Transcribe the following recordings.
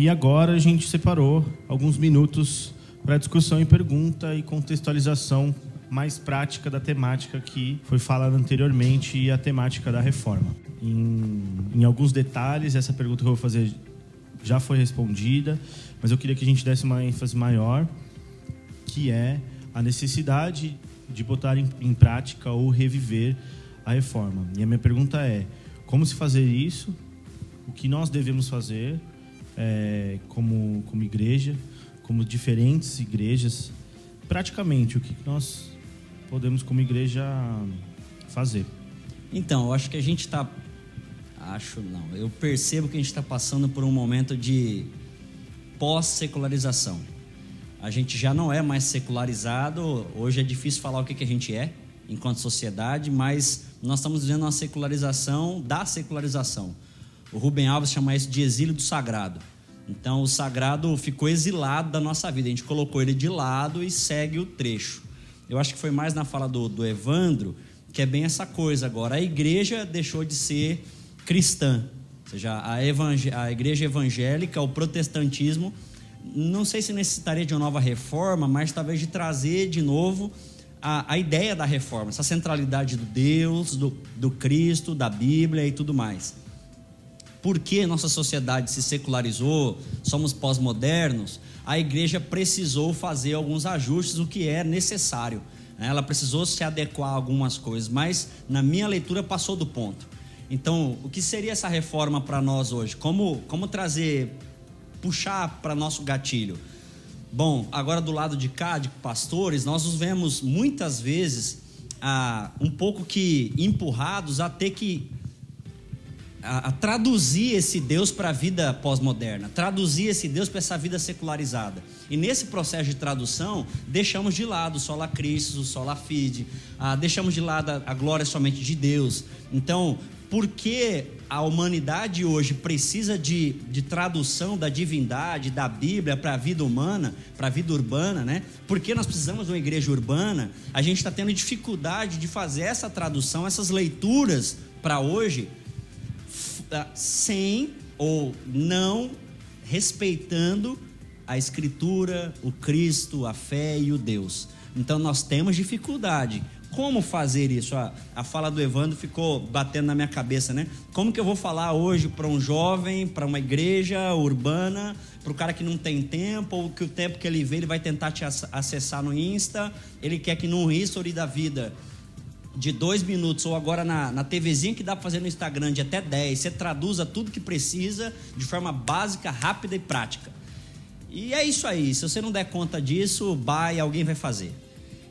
E agora a gente separou alguns minutos para discussão e pergunta e contextualização mais prática da temática que foi falada anteriormente e a temática da reforma. Em, em alguns detalhes, essa pergunta que eu vou fazer já foi respondida, mas eu queria que a gente desse uma ênfase maior, que é a necessidade de botar em, em prática ou reviver a reforma. E a minha pergunta é: como se fazer isso? O que nós devemos fazer é, como, como igreja, como diferentes igrejas? Praticamente, o que nós podemos, como igreja, fazer? Então, eu acho que a gente está. Acho não. Eu percebo que a gente está passando por um momento de pós-secularização. A gente já não é mais secularizado. Hoje é difícil falar o que, que a gente é enquanto sociedade, mas nós estamos vivendo uma secularização da secularização. O Rubem Alves chama isso de exílio do sagrado. Então, o sagrado ficou exilado da nossa vida. A gente colocou ele de lado e segue o trecho. Eu acho que foi mais na fala do, do Evandro, que é bem essa coisa agora. A igreja deixou de ser cristã. Ou seja, a, a igreja evangélica, o protestantismo, não sei se necessitaria de uma nova reforma, mas talvez de trazer de novo a, a ideia da reforma, essa centralidade do Deus, do, do Cristo, da Bíblia e tudo mais. Porque nossa sociedade se secularizou, somos pós-modernos, a igreja precisou fazer alguns ajustes, o que é necessário. Ela precisou se adequar a algumas coisas, mas na minha leitura passou do ponto. Então, o que seria essa reforma para nós hoje? Como, como trazer, puxar para nosso gatilho? Bom, agora do lado de cá, de pastores, nós os vemos muitas vezes ah, um pouco que empurrados a ter que a, a traduzir esse Deus para a vida pós-moderna, traduzir esse Deus para essa vida secularizada. E nesse processo de tradução, deixamos de lado o sola Cristo, o sola fide, deixamos de lado a, a glória somente de Deus. Então, por que a humanidade hoje precisa de, de tradução da divindade, da Bíblia para a vida humana, para a vida urbana, né? Por que nós precisamos de uma igreja urbana? A gente está tendo dificuldade de fazer essa tradução, essas leituras para hoje, ah, sem ou não respeitando a Escritura, o Cristo, a fé e o Deus. Então nós temos dificuldade. Como fazer isso? A, a fala do Evandro ficou batendo na minha cabeça, né? Como que eu vou falar hoje para um jovem, para uma igreja urbana, para o cara que não tem tempo, ou que o tempo que ele vê ele vai tentar te acessar no Insta, ele quer que num history da vida de dois minutos, ou agora na, na TVzinha que dá para fazer no Instagram de até 10, você traduza tudo que precisa de forma básica, rápida e prática. E é isso aí. Se você não der conta disso, vai, alguém vai fazer.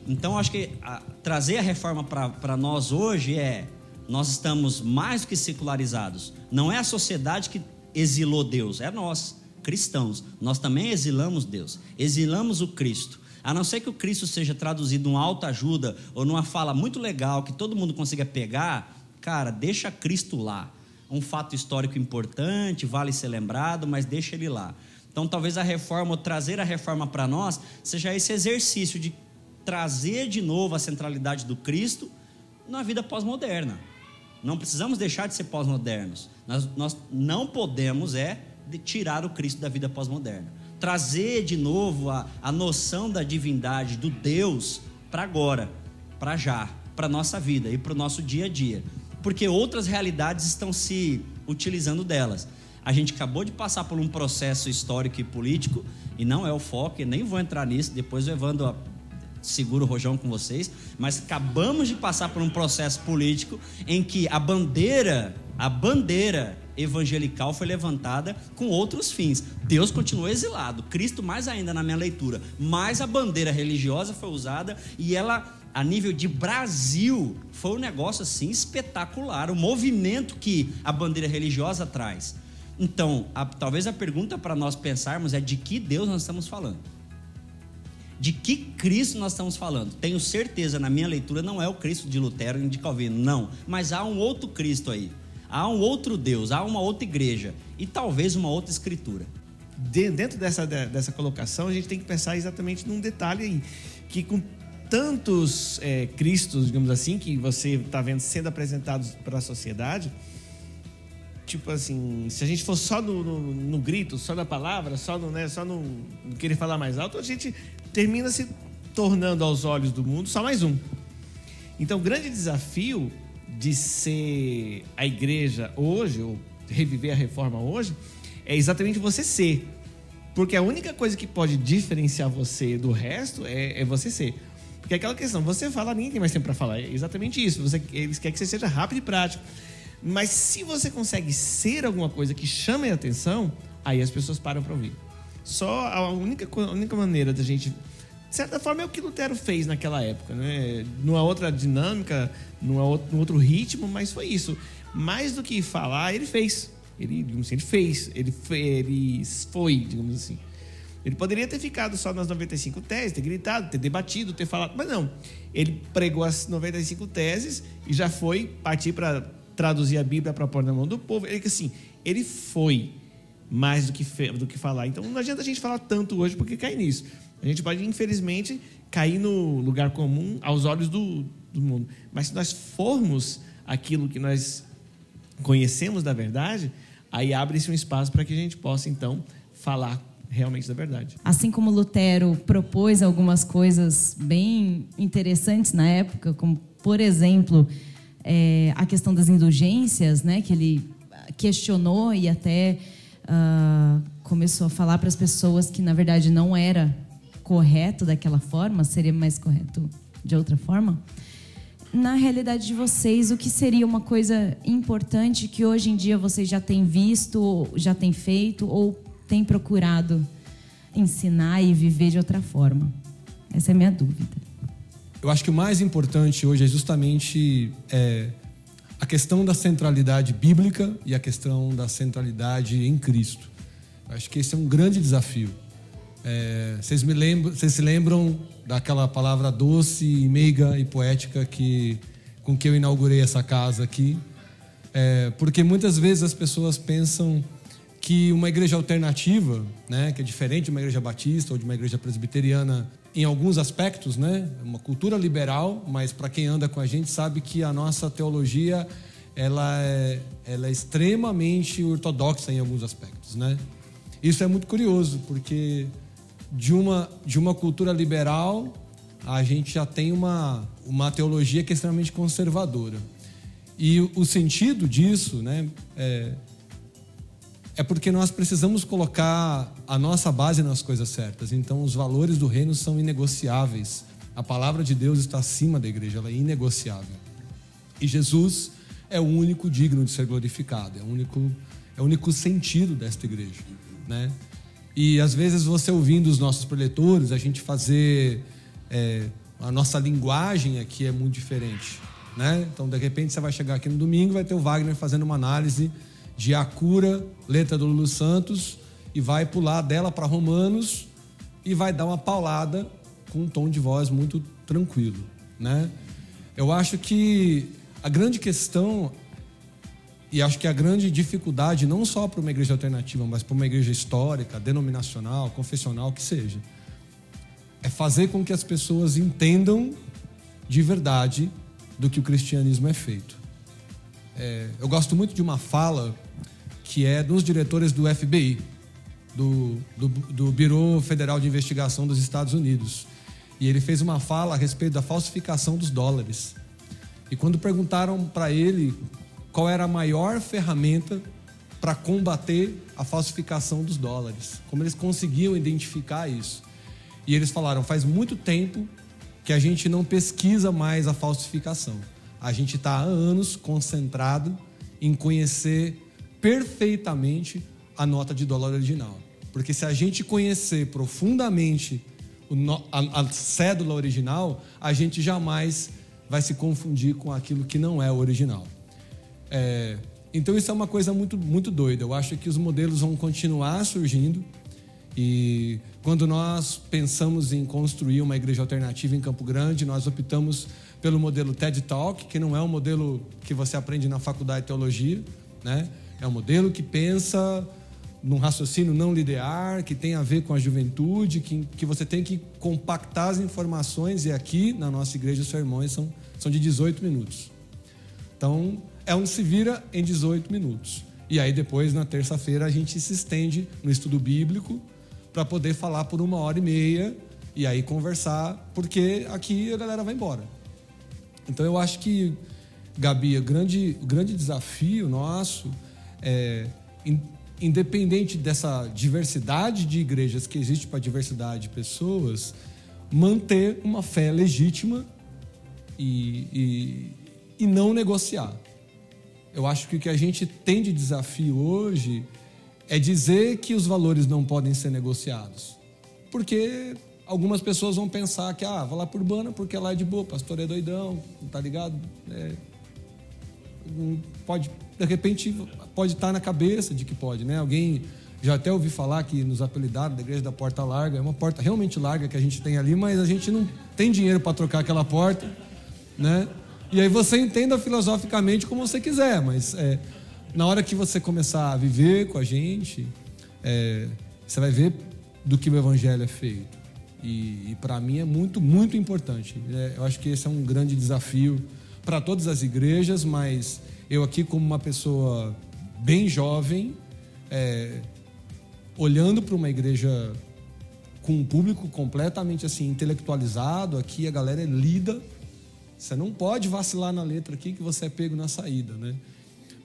Então, acho que a, trazer a reforma para nós hoje é: nós estamos mais do que secularizados. Não é a sociedade que exilou Deus, é nós, cristãos. Nós também exilamos Deus, exilamos o Cristo. A não ser que o Cristo seja traduzido em autoajuda ou numa fala muito legal que todo mundo consiga pegar, cara, deixa Cristo lá. Um fato histórico importante, vale ser lembrado, mas deixa ele lá. Então, talvez a reforma, ou trazer a reforma para nós, seja esse exercício de trazer de novo a centralidade do Cristo na vida pós-moderna. Não precisamos deixar de ser pós-modernos. Nós, nós não podemos é tirar o Cristo da vida pós-moderna trazer de novo a, a noção da divindade, do Deus, para agora, para já, para nossa vida e para o nosso dia a dia. Porque outras realidades estão se utilizando delas. A gente acabou de passar por um processo histórico e político, e não é o foco, e nem vou entrar nisso, depois o Evandro segura o rojão com vocês, mas acabamos de passar por um processo político em que a bandeira, a bandeira evangelical foi levantada com outros fins. Deus continuou exilado, Cristo mais ainda na minha leitura, mas a bandeira religiosa foi usada e ela a nível de Brasil foi um negócio assim espetacular, o movimento que a bandeira religiosa traz. Então, a, talvez a pergunta para nós pensarmos é de que Deus nós estamos falando. De que Cristo nós estamos falando? Tenho certeza, na minha leitura, não é o Cristo de Lutero e de Calvino, não. Mas há um outro Cristo aí. Há um outro Deus, há uma outra igreja e talvez uma outra escritura. Dentro dessa, dessa colocação, a gente tem que pensar exatamente num detalhe aí, que com tantos é, Cristos, digamos assim, que você está vendo sendo apresentados para a sociedade, tipo assim, se a gente for só no, no, no grito, só na palavra, só no, né, só no, querer falar mais alto, a gente termina se tornando aos olhos do mundo só mais um. Então, o grande desafio de ser a igreja hoje, ou reviver a reforma hoje, é exatamente você ser. Porque a única coisa que pode diferenciar você do resto é, é você ser. Porque é aquela questão, você fala, ninguém tem mais tempo para falar. É exatamente isso. Você, eles querem que você seja rápido e prático. Mas se você consegue ser alguma coisa que chame a atenção, aí as pessoas param para ouvir. Só a única, a única maneira da gente. De certa forma, é o que Lutero fez naquela época, né? Numa outra dinâmica, numa outro, num outro ritmo, mas foi isso. Mais do que falar, ele fez. Ele, assim, ele fez, ele, ele foi, digamos assim. Ele poderia ter ficado só nas 95 teses, ter gritado, ter debatido, ter falado, mas não. Ele pregou as 95 teses e já foi partir para traduzir a Bíblia para pôr na mão do povo. Ele assim, ele foi mais do que, do que falar. Então não adianta a gente falar tanto hoje porque cai nisso. A gente pode, infelizmente, cair no lugar comum aos olhos do, do mundo. Mas se nós formos aquilo que nós conhecemos da verdade, aí abre-se um espaço para que a gente possa, então, falar realmente da verdade. Assim como Lutero propôs algumas coisas bem interessantes na época, como, por exemplo, é, a questão das indulgências, né, que ele questionou e até uh, começou a falar para as pessoas que na verdade não era correto daquela forma, seria mais correto de outra forma. Na realidade de vocês, o que seria uma coisa importante que hoje em dia vocês já têm visto, já têm feito ou têm procurado ensinar e viver de outra forma? Essa é a minha dúvida. Eu acho que o mais importante hoje é justamente é, a questão da centralidade bíblica e a questão da centralidade em Cristo. Eu acho que esse é um grande desafio. É, vocês, me lembram, vocês se lembram daquela palavra doce, meiga e poética que, com que eu inaugurei essa casa aqui? É, porque muitas vezes as pessoas pensam que uma igreja alternativa, né, que é diferente de uma igreja batista ou de uma igreja presbiteriana, em alguns aspectos, né? Uma cultura liberal, mas para quem anda com a gente sabe que a nossa teologia ela é, ela é extremamente ortodoxa em alguns aspectos, né? Isso é muito curioso, porque de uma, de uma cultura liberal a gente já tem uma, uma teologia que é extremamente conservadora. E o sentido disso, né, é, é porque nós precisamos colocar a nossa base nas coisas certas. Então, os valores do reino são inegociáveis. A palavra de Deus está acima da igreja, ela é inegociável. E Jesus é o único digno de ser glorificado, é o único, é o único sentido desta igreja, né? E às vezes você ouvindo os nossos preletores, a gente fazer é, a nossa linguagem aqui é muito diferente, né? Então, de repente, você vai chegar aqui no domingo, vai ter o Wagner fazendo uma análise de Acura, letra do Lulu Santos, e vai pular dela para Romanos e vai dar uma paulada com um tom de voz muito tranquilo, né? Eu acho que a grande questão e acho que a grande dificuldade não só para uma igreja alternativa, mas para uma igreja histórica, denominacional, confessional, que seja, é fazer com que as pessoas entendam de verdade do que o cristianismo é feito. É, eu gosto muito de uma fala que é dos diretores do FBI, do, do, do Bureau Federal de Investigação dos Estados Unidos. E ele fez uma fala a respeito da falsificação dos dólares. E quando perguntaram para ele qual era a maior ferramenta para combater a falsificação dos dólares, como eles conseguiam identificar isso. E eles falaram: faz muito tempo que a gente não pesquisa mais a falsificação. A gente está há anos concentrado em conhecer perfeitamente a nota de dólar original. Porque se a gente conhecer profundamente a, cédula original, a gente jamais vai se confundir com aquilo que não é o original. É, então isso é uma coisa muito, muito doida. Eu acho que os modelos vão continuar surgindo e quando nós pensamos em construir uma igreja alternativa em Campo Grande, nós optamos pelo modelo TED Talk, que não é um modelo que você aprende na faculdade de teologia, né? É um modelo que pensa num raciocínio não linear, que tem a ver com a juventude, que, que você tem que compactar as informações, e aqui na nossa igreja os sermões são, são de 18 minutos. Então, é um se vira em 18 minutos. E aí depois, na terça-feira, a gente se estende no estudo bíblico para poder falar por uma hora e meia e aí conversar, porque aqui a galera vai embora. Então eu acho que, Gabi, o grande, o grande desafio nosso é, independente dessa diversidade de igrejas que existe para diversidade de pessoas, manter uma fé legítima e, e, e não negociar. Eu acho que o que a gente tem de desafio hoje é dizer que os valores não podem ser negociados. Porque algumas pessoas vão pensar que, ah, vou lá por Urbana porque lá é de boa, pastor é doidão, tá ligado? É, pode, de repente, pode estar na cabeça de que pode, né? Alguém já até ouvi falar que nos apelidaram da igreja da porta larga, é uma porta realmente larga que a gente tem ali, mas a gente não tem dinheiro para trocar aquela porta, né? E aí você entenda filosoficamente como você quiser, mas é, na hora que você começar a viver com a gente, é, você vai ver do que o evangelho é feito. E, e para mim é muito, muito importante. É, eu acho que esse é um grande desafio para todas as igrejas, mas eu aqui como uma pessoa bem jovem, é, olhando para uma igreja com um público completamente assim intelectualizado, aqui a galera é lida. Você não pode vacilar na letra aqui que você é pego na saída, né?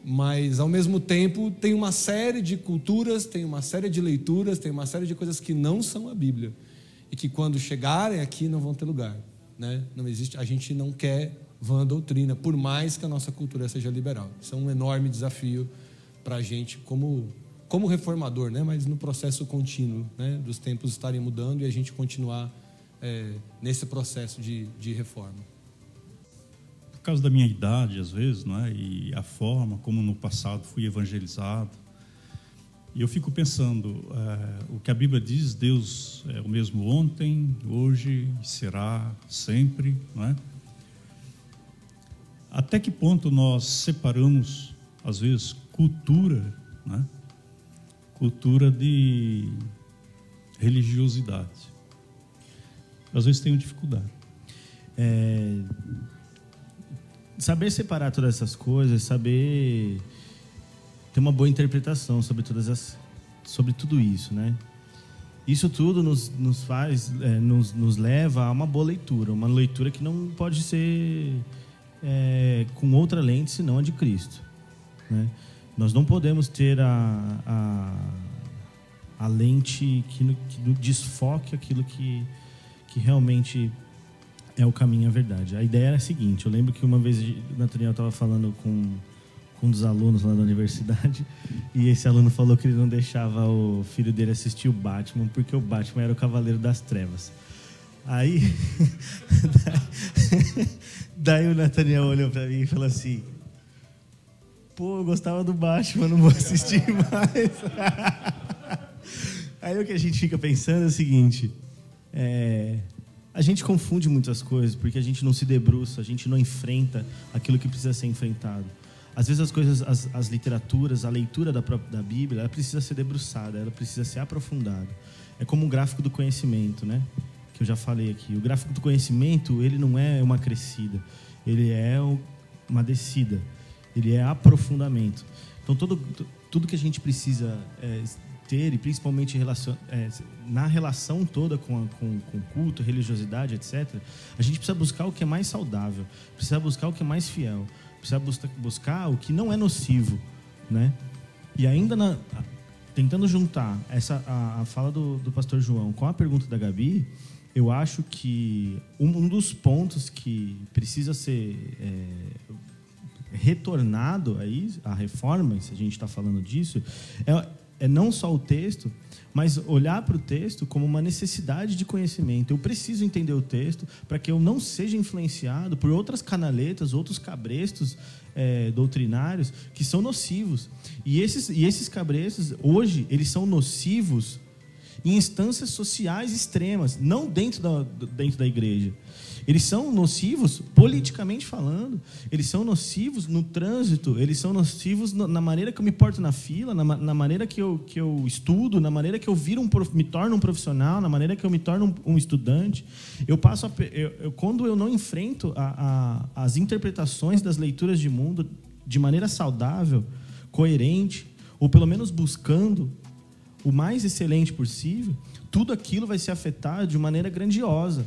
Mas ao mesmo tempo tem uma série de culturas, tem uma série de leituras, tem uma série de coisas que não são a Bíblia e que quando chegarem aqui não vão ter lugar, né? Não existe, a gente não quer vã doutrina, por mais que a nossa cultura seja liberal. Isso é um enorme desafio para a gente como como reformador, né? Mas no processo contínuo, né? Dos tempos estarem mudando e a gente continuar é, nesse processo de, de reforma. Por causa da minha idade, às vezes, não é? E a forma como no passado fui evangelizado, e eu fico pensando, é, o que a Bíblia diz, Deus é o mesmo ontem, hoje será sempre, não é? Até que ponto nós separamos, às vezes, cultura, né? cultura de religiosidade? Às vezes tenho dificuldade. É... Saber separar todas essas coisas, saber ter uma boa interpretação sobre todas as, sobre tudo isso, né? Isso tudo nos, nos faz, é, nos, nos leva a uma boa leitura, uma leitura que não pode ser é, com outra lente senão a de Cristo. Né? Nós não podemos ter a, a, a lente que, que desfoque aquilo que, que realmente é o caminho à verdade. A ideia era a seguinte: eu lembro que uma vez o Nathaniel estava falando com, com um dos alunos lá da universidade e esse aluno falou que ele não deixava o filho dele assistir o Batman porque o Batman era o Cavaleiro das Trevas. Aí, daí o Nathaniel olhou para mim e falou assim: Pô, eu gostava do Batman, não vou assistir mais. Aí o que a gente fica pensando é o seguinte: é, a gente confunde muitas coisas porque a gente não se debruça, a gente não enfrenta aquilo que precisa ser enfrentado. Às vezes as coisas, as, as literaturas, a leitura da, própria, da Bíblia, ela precisa ser debruçada, ela precisa ser aprofundada. É como um gráfico do conhecimento, né? que eu já falei aqui. O gráfico do conhecimento, ele não é uma crescida, ele é uma descida, ele é aprofundamento. Então, todo, tudo que a gente precisa é, ter, e principalmente relacion, é, na relação toda com, a, com, com culto, religiosidade, etc., a gente precisa buscar o que é mais saudável, precisa buscar o que é mais fiel, precisa buscar, buscar o que não é nocivo, né? E ainda na, tentando juntar essa a, a fala do, do pastor João com a pergunta da Gabi, eu acho que um, dos pontos que precisa ser é, retornado aí à reforma, se a gente está falando disso, é, é não só o texto, mas olhar para o texto como uma necessidade de conhecimento. Eu preciso entender o texto para que eu não seja influenciado por outras canaletas, outros cabrestos é, doutrinários que são nocivos. E esses, e esses cabrestos, hoje, eles são nocivos em instâncias sociais extremas, não dentro da, dentro da igreja. Eles são nocivos politicamente falando, eles são nocivos no trânsito, eles são nocivos na maneira que eu me porto na fila, na, na maneira que eu, que eu estudo, na maneira que eu viro um, me torno um profissional, na maneira que eu me torno um, um estudante. Eu passo a, eu, eu, quando eu não enfrento a, a, as interpretações das leituras de mundo de maneira saudável, coerente, ou pelo menos buscando o mais excelente possível, tudo aquilo vai ser afetado de maneira grandiosa.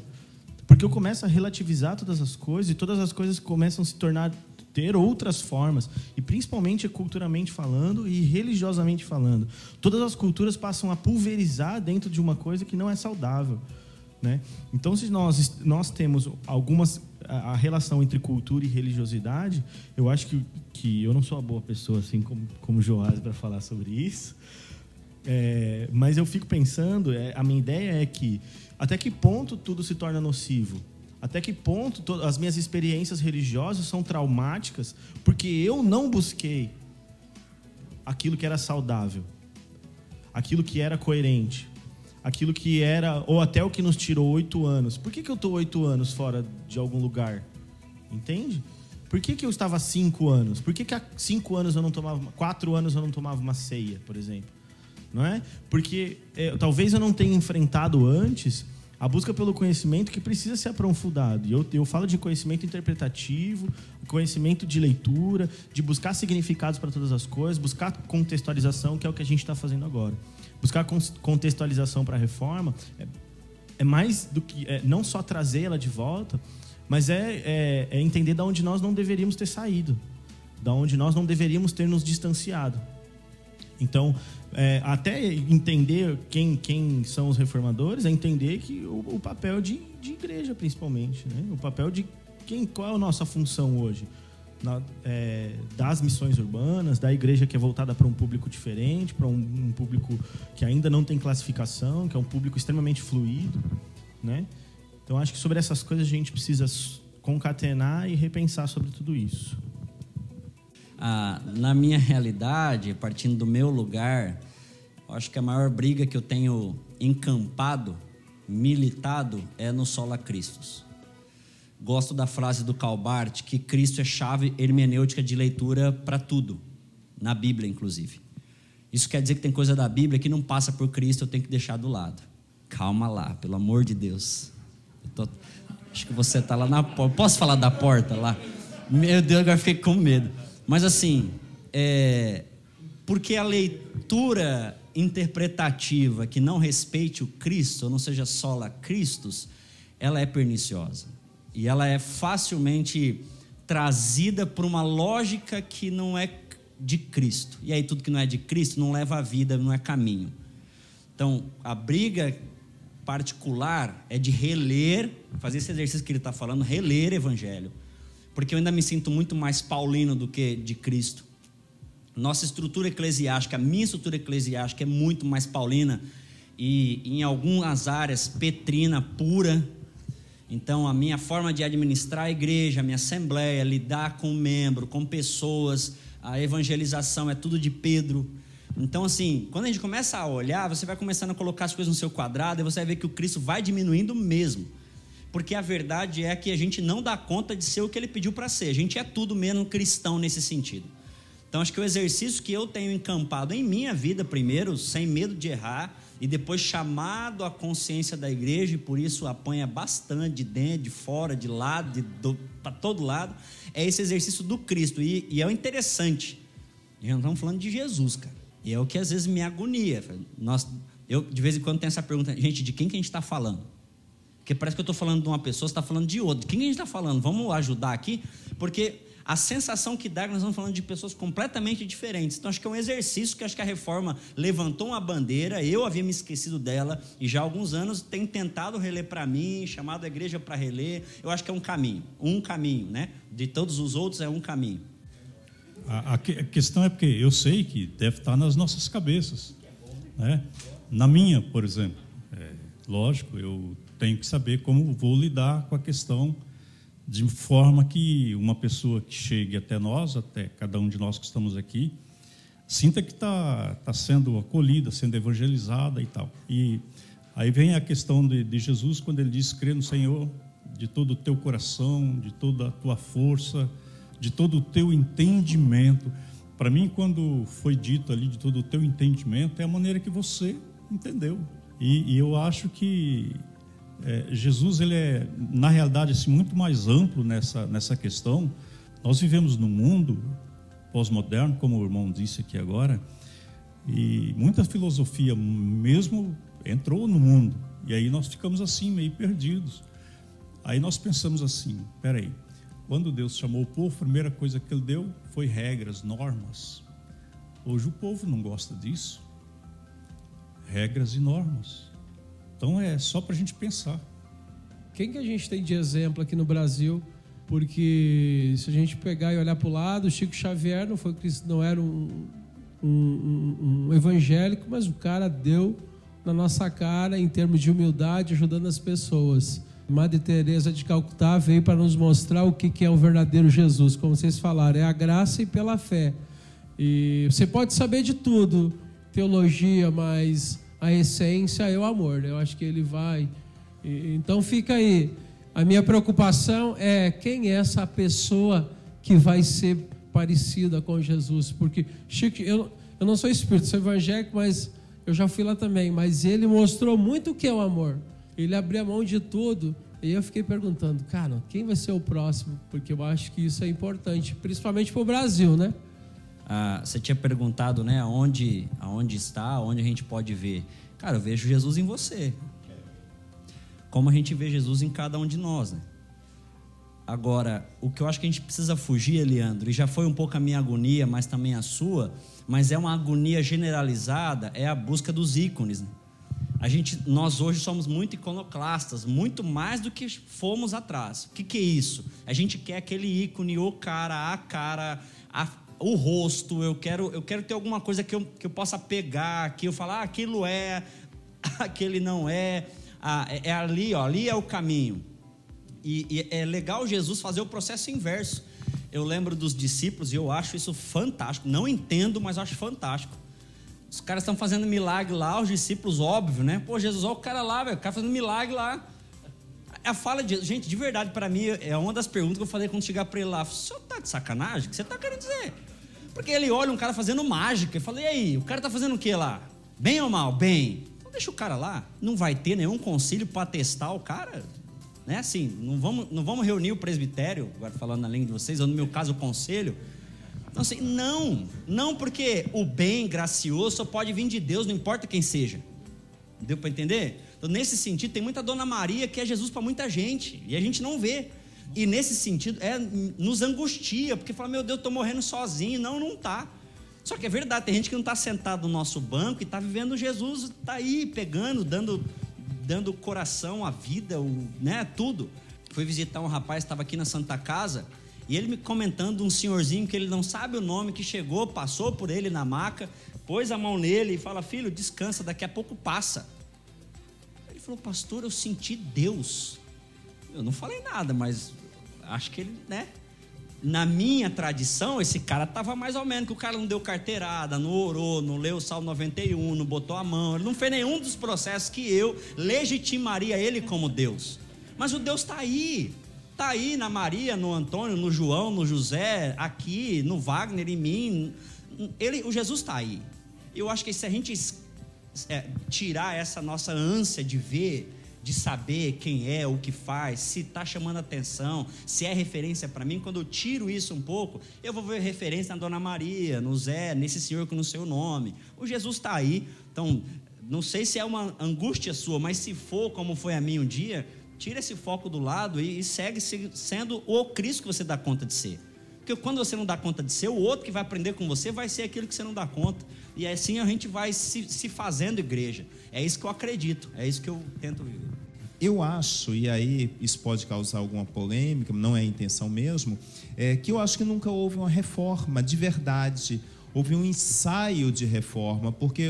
Porque eu começo a relativizar todas as coisas e todas as coisas começam a se tornar ter outras formas, e principalmente culturalmente falando e religiosamente falando. Todas as culturas passam a pulverizar dentro de uma coisa que não é saudável. Né? Então, se nós, nós temos algumas a, a relação entre cultura e religiosidade, eu acho que, que eu não sou uma boa pessoa assim como, como Joás para falar sobre isso, é, mas eu fico pensando, é, a minha ideia é que até que ponto tudo se torna nocivo? Até que ponto as minhas experiências religiosas são traumáticas porque eu não busquei aquilo que era saudável, aquilo que era coerente, aquilo que era, ou até o que nos tirou oito anos. Por que, que eu estou oito anos fora de algum lugar? Entende? Por que, que eu estava cinco anos? Por que, que há cinco anos eu não tomava, quatro anos eu não tomava uma ceia, por exemplo? Não é? Porque é, talvez eu não tenha enfrentado antes a busca pelo conhecimento que precisa ser aprofundado. E eu, eu falo de conhecimento interpretativo, conhecimento de leitura, de buscar significados para todas as coisas, buscar contextualização, que é o que a gente está fazendo agora. Buscar contextualização para a reforma é, é, mais do que é, não só trazer ela de volta, mas é, é, é entender da onde nós não deveríamos ter saído, da onde nós não deveríamos ter nos distanciado. Então, é, até entender quem, quem são os reformadores, é entender que o, o papel de, de igreja, principalmente, né? o papel de quem, qual é a nossa função hoje? Na, é, das missões urbanas, da igreja que é voltada para um público diferente, para um, um, público que ainda não tem classificação, que é um público extremamente fluido, né? Então acho que sobre essas coisas a gente precisa concatenar e repensar sobre tudo isso. Ah, na minha realidade, partindo do meu lugar, acho que a maior briga que eu tenho encampado, militado, é no Sola Christus. Gosto da frase do Calbart que Cristo é chave hermenêutica de leitura para tudo, na Bíblia, inclusive. Isso quer dizer que tem coisa da Bíblia que não passa por Cristo, eu tenho que deixar do lado. Calma lá, pelo amor de Deus. Tô... Acho que você está lá na porta. Posso falar da porta lá? Meu Deus, agora fiquei com medo. Mas assim, é, porque a leitura interpretativa que não respeite o Cristo, ou não seja sola Christus, ela é perniciosa. E ela é facilmente trazida por uma lógica que não é de Cristo. E aí tudo que não é de Cristo não leva a vida, não é caminho. Então, a briga particular é de reler, fazer esse exercício que ele está falando, reler Evangelho porque eu ainda me sinto muito mais paulino do que de Cristo. Nossa estrutura eclesiástica, a minha estrutura eclesiástica é muito mais paulina e em algumas áreas petrina pura. Então, a minha forma de administrar a igreja, a minha assembleia, lidar com membro, com pessoas, a evangelização é tudo de Pedro. Então, assim, quando a gente começa a olhar, você vai começando a colocar as coisas no seu quadrado e você vai ver que o Cristo vai diminuindo mesmo porque a verdade é que a gente não dá conta de ser o que ele pediu para ser. A gente é tudo menos cristão nesse sentido. Então, acho que o exercício que eu tenho encampado em minha vida, primeiro, sem medo de errar, e depois chamado à consciência da igreja, e por isso apanha bastante de dentro, de fora, de lado, para todo lado, é esse exercício do Cristo. E, e é o interessante. E não estamos falando de Jesus, cara. E é o que às vezes me agonia. Nós, eu, de vez em quando, tenho essa pergunta: gente, de quem que a gente está falando? Porque parece que eu estou falando de uma pessoa, você está falando de outra. Quem a gente está falando? Vamos ajudar aqui? Porque a sensação que dá é que nós estamos falando de pessoas completamente diferentes. Então, acho que é um exercício que acho que a reforma levantou uma bandeira, eu havia me esquecido dela, e já há alguns anos tem tentado reler para mim, chamado a igreja para reler. Eu acho que é um caminho, um caminho, né? De todos os outros é um caminho. A, a questão é porque eu sei que deve estar nas nossas cabeças. Né? Na minha, por exemplo. É, lógico, eu tenho que saber como vou lidar com a questão de forma que uma pessoa que chegue até nós, até cada um de nós que estamos aqui, sinta que está tá sendo acolhida, sendo evangelizada e tal. E aí vem a questão de, de Jesus quando ele diz: crê no Senhor de todo o teu coração, de toda a tua força, de todo o teu entendimento. Para mim, quando foi dito ali de todo o teu entendimento, é a maneira que você entendeu. E, e eu acho que é, Jesus ele é na realidade assim, muito mais amplo nessa nessa questão. Nós vivemos num mundo pós-moderno, como o irmão disse aqui agora, E muita filosofia mesmo entrou no mundo. E aí nós ficamos assim, meio perdidos. Aí nós pensamos assim: peraí, quando Deus chamou o povo, a primeira coisa que ele deu foi regras, normas. Hoje o povo não gosta disso. Regras e normas. Então é só para a gente pensar. Quem que a gente tem de exemplo aqui no Brasil? Porque se a gente pegar e olhar para o lado, Chico Xavier não, foi, não era um, um, um, um evangélico, mas o cara deu na nossa cara em termos de humildade, ajudando as pessoas. Madre Teresa de Calcutá veio para nos mostrar o que é o verdadeiro Jesus, como vocês falaram, é a graça e pela fé. E você pode saber de tudo, teologia, mas a essência é o amor. Né? Eu acho que ele vai. Então fica aí. A minha preocupação é quem é essa pessoa que vai ser parecida com Jesus, porque Chico, eu, eu não sou espírito, sou evangélico, mas eu já fui lá também. Mas ele mostrou muito o que é o amor. Ele abriu a mão de tudo. E eu fiquei perguntando, cara, quem vai ser o próximo? Porque eu acho que isso é importante, principalmente para o Brasil, né? Ah, você tinha perguntado, né, aonde, aonde está, onde a gente pode ver. Cara, eu vejo Jesus em você. Como a gente vê Jesus em cada um de nós, né? Agora, o que eu acho que a gente precisa fugir, Eliandro, e já foi um pouco a minha agonia, mas também a sua, mas é uma agonia generalizada, é a busca dos ícones. Né? A gente, nós hoje somos muito iconoclastas, muito mais do que fomos atrás. O que, que é isso? A gente quer aquele ícone, o cara, a cara, a, o rosto. Eu quero, eu quero ter alguma coisa que eu, que eu possa pegar, que eu falar, ah, aquilo é, aquele não é. Ah, é, é ali, ó, ali é o caminho. E, e é legal Jesus fazer o processo inverso. Eu lembro dos discípulos e eu acho isso fantástico. Não entendo, mas acho fantástico os caras estão fazendo milagre lá, os discípulos, óbvio, né? Pô, Jesus, olha o cara lá, velho, o cara fazendo milagre lá. A fala de gente, de verdade, para mim, é uma das perguntas que eu falei quando chegar para ele lá. O senhor tá de sacanagem? O que você tá querendo dizer? Porque ele olha um cara fazendo mágica. Eu falei, e aí, o cara tá fazendo o que lá? Bem ou mal? Bem. Então deixa o cara lá. Não vai ter nenhum concílio para testar o cara. Né? Assim, não vamos, não vamos reunir o presbitério, agora falando na de vocês, ou no meu caso o conselho então, assim, não, não porque o bem gracioso só pode vir de Deus, não importa quem seja. Deu para entender? Então, nesse sentido, tem muita Dona Maria que é Jesus para muita gente, e a gente não vê. E nesse sentido, é, nos angustia, porque fala, meu Deus, estou morrendo sozinho. Não, não está. Só que é verdade, tem gente que não está sentado no nosso banco e está vivendo Jesus, está aí pegando, dando, dando coração, a vida, o, né, tudo. Fui visitar um rapaz, estava aqui na Santa Casa, e ele me comentando um senhorzinho que ele não sabe o nome, que chegou, passou por ele na maca, pôs a mão nele e fala: Filho, descansa, daqui a pouco passa. Ele falou: Pastor, eu senti Deus. Eu não falei nada, mas acho que ele, né? Na minha tradição, esse cara estava mais ou menos, que o cara não deu carteirada, não orou, não leu o Salmo 91, não botou a mão, ele não fez nenhum dos processos que eu legitimaria ele como Deus. Mas o Deus está aí, Está aí na Maria, no Antônio, no João, no José, aqui, no Wagner, em mim. Ele, o Jesus está aí. Eu acho que se a gente é, tirar essa nossa ânsia de ver, de saber quem é, o que faz, se está chamando atenção, se é referência para mim, quando eu tiro isso um pouco, eu vou ver referência na Dona Maria, no Zé, nesse senhor que não sei o nome. O Jesus está aí. Então, não sei se é uma angústia sua, mas se for como foi a mim um dia, Tira esse foco do lado e, e segue sendo o Cristo que você dá conta de ser. Porque quando você não dá conta de ser, o outro que vai aprender com você vai ser aquilo que você não dá conta. E assim a gente vai se, se fazendo igreja. É isso que eu acredito, é isso que eu tento viver. Eu acho, e aí isso pode causar alguma polêmica, não é a intenção mesmo, é que eu acho que nunca houve uma reforma de verdade, houve um ensaio de reforma, porque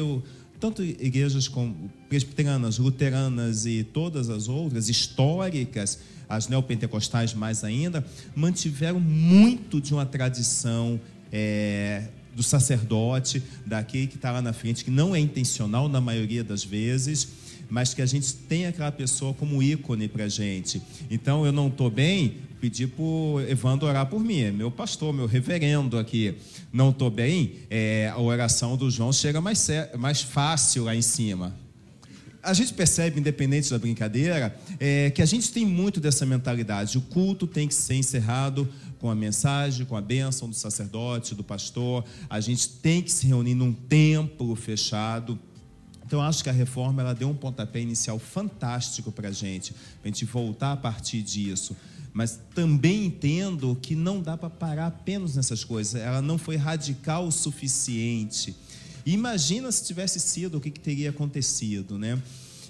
tanto igrejas como presbiterianas, luteranas e todas as outras, históricas, as neopentecostais mais ainda, mantiveram muito de uma tradição é, do sacerdote, daquele que está lá na frente, que não é intencional na maioria das vezes, mas que a gente tem aquela pessoa como ícone para gente. Então, eu não estou bem, pedir para Evandro orar por mim, meu pastor, meu reverendo aqui. Não estou bem, é, a oração do João chega mais, mais fácil lá em cima. A gente percebe, independente da brincadeira, é, que a gente tem muito dessa mentalidade. O culto tem que ser encerrado com a mensagem, com a bênção do sacerdote, do pastor. A gente tem que se reunir num templo fechado. Então, acho que a reforma ela deu um pontapé inicial fantástico para a gente, para a gente voltar a partir disso. Mas também entendo que não dá para parar apenas nessas coisas. Ela não foi radical o suficiente. Imagina se tivesse sido, o que, que teria acontecido, né?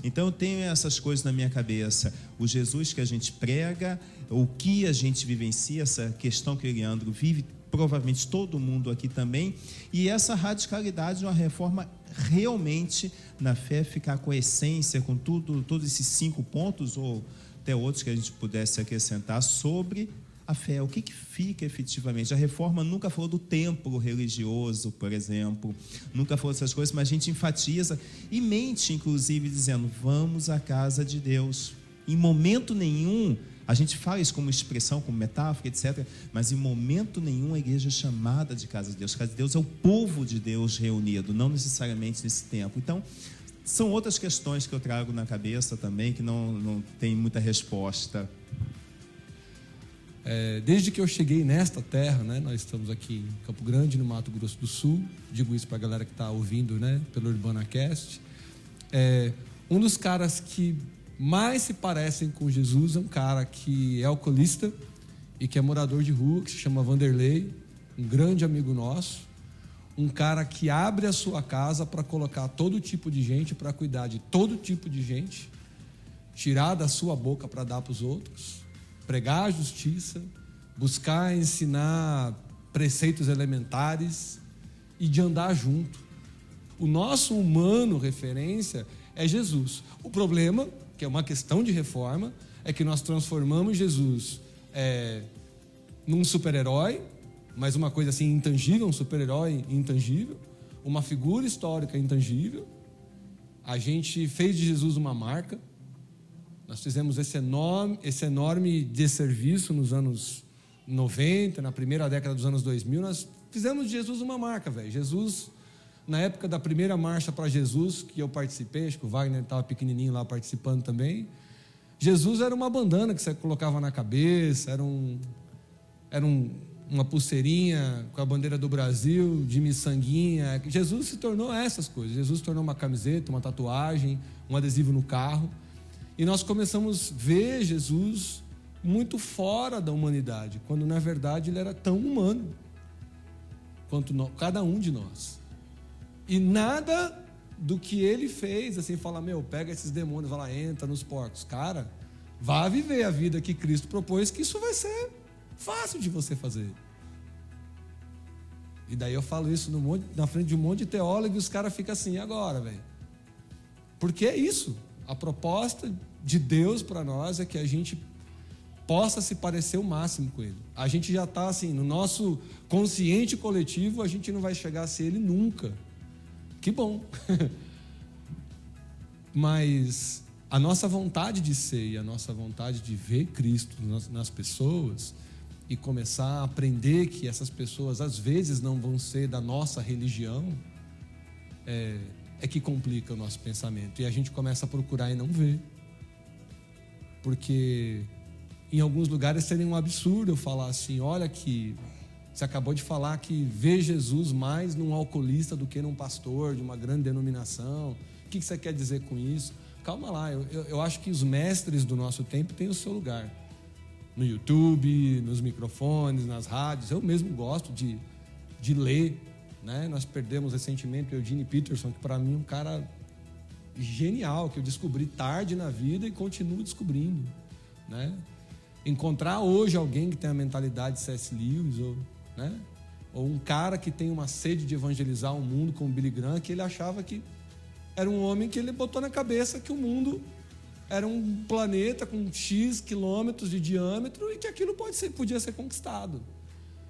Então eu tenho essas coisas na minha cabeça. O Jesus que a gente prega, o que a gente vivencia, essa questão que o Leandro vive, provavelmente todo mundo aqui também, e essa radicalidade de uma reforma realmente na fé ficar com a essência, com tudo, todos esses cinco pontos, ou até outros que a gente pudesse acrescentar sobre a fé, o que, que fica efetivamente. A reforma nunca falou do templo religioso, por exemplo, nunca falou dessas coisas, mas a gente enfatiza e mente, inclusive, dizendo: vamos à casa de Deus. Em momento nenhum, a gente isso como expressão, como metáfora, etc., mas em momento nenhum a igreja é chamada de casa de Deus. Casa de Deus é o povo de Deus reunido, não necessariamente nesse tempo. Então, são outras questões que eu trago na cabeça também, que não, não tem muita resposta. É, desde que eu cheguei nesta terra, né, nós estamos aqui em Campo Grande, no Mato Grosso do Sul. Digo isso para a galera que está ouvindo né, pelo UrbanaCast. É, um dos caras que mais se parecem com Jesus é um cara que é alcoolista e que é morador de rua, que se chama Vanderlei, um grande amigo nosso. Um cara que abre a sua casa para colocar todo tipo de gente, para cuidar de todo tipo de gente, tirar da sua boca para dar para os outros pregar a justiça, buscar ensinar preceitos elementares e de andar junto. O nosso humano referência é Jesus. O problema, que é uma questão de reforma, é que nós transformamos Jesus é, num super-herói, mas uma coisa assim intangível, um super-herói intangível, uma figura histórica intangível. A gente fez de Jesus uma marca, nós fizemos esse enorme, esse enorme desserviço nos anos 90, na primeira década dos anos 2000. Nós fizemos de Jesus uma marca, velho. Jesus, na época da primeira marcha para Jesus, que eu participei, acho que o Wagner estava pequenininho lá participando também. Jesus era uma bandana que você colocava na cabeça, era, um, era um, uma pulseirinha com a bandeira do Brasil, de miçanguinha. Jesus se tornou essas coisas. Jesus se tornou uma camiseta, uma tatuagem, um adesivo no carro. E nós começamos a ver Jesus muito fora da humanidade, quando na verdade ele era tão humano quanto cada um de nós. E nada do que ele fez, assim, fala, meu, pega esses demônios, vai lá, entra nos porcos. Cara, vá viver a vida que Cristo propôs, que isso vai ser fácil de você fazer. E daí eu falo isso monte, na frente de um monte de teólogo e os caras ficam assim, agora, velho? Porque é isso. A proposta de Deus para nós é que a gente possa se parecer o máximo com Ele. A gente já está assim, no nosso consciente coletivo, a gente não vai chegar a ser Ele nunca. Que bom. Mas a nossa vontade de ser e a nossa vontade de ver Cristo nas pessoas e começar a aprender que essas pessoas às vezes não vão ser da nossa religião, é, é que complica o nosso pensamento. E a gente começa a procurar e não ver. Porque em alguns lugares seria um absurdo eu falar assim: olha que você acabou de falar que vê Jesus mais num alcoolista do que num pastor de uma grande denominação. O que você quer dizer com isso? Calma lá, eu, eu, acho que os mestres do nosso tempo têm o seu lugar. No YouTube, nos microfones, nas rádios. Eu mesmo gosto de, de ler né? Nós perdemos recentemente o Eugene Peterson, que para mim é um cara genial, que eu descobri tarde na vida e continuo descobrindo. Né? Encontrar hoje alguém que tem a mentalidade de C.S. Lewis, ou, né? ou um cara que tem uma sede de evangelizar o mundo como Billy Graham, que ele achava que era um homem que ele botou na cabeça que o mundo era um planeta com X quilômetros de diâmetro e que aquilo pode ser, podia ser conquistado.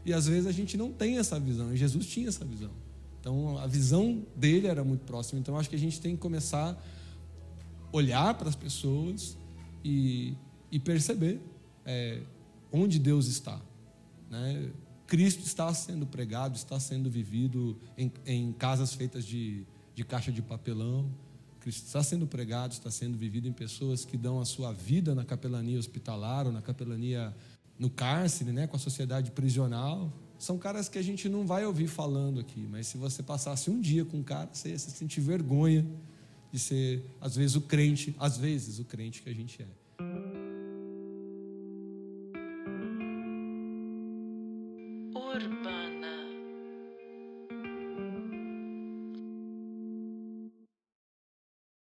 E às vezes a gente não tem essa visão. E Jesus tinha essa visão. Então a visão dele era muito próxima. Então acho que a gente tem que começar a olhar para as pessoas e, e perceber é, onde Deus está. Né? Cristo está sendo pregado, está sendo vivido em, em casas feitas de, de caixa de papelão. Cristo está sendo pregado, está sendo vivido em pessoas que dão a sua vida na capelania hospitalar ou na capelania no cárcere, né, com a sociedade prisional. São caras que a gente não vai ouvir falando aqui, mas se você passasse um dia com um cara, você ia se sentir vergonha de ser, às vezes, o crente, às vezes, o crente que a gente é.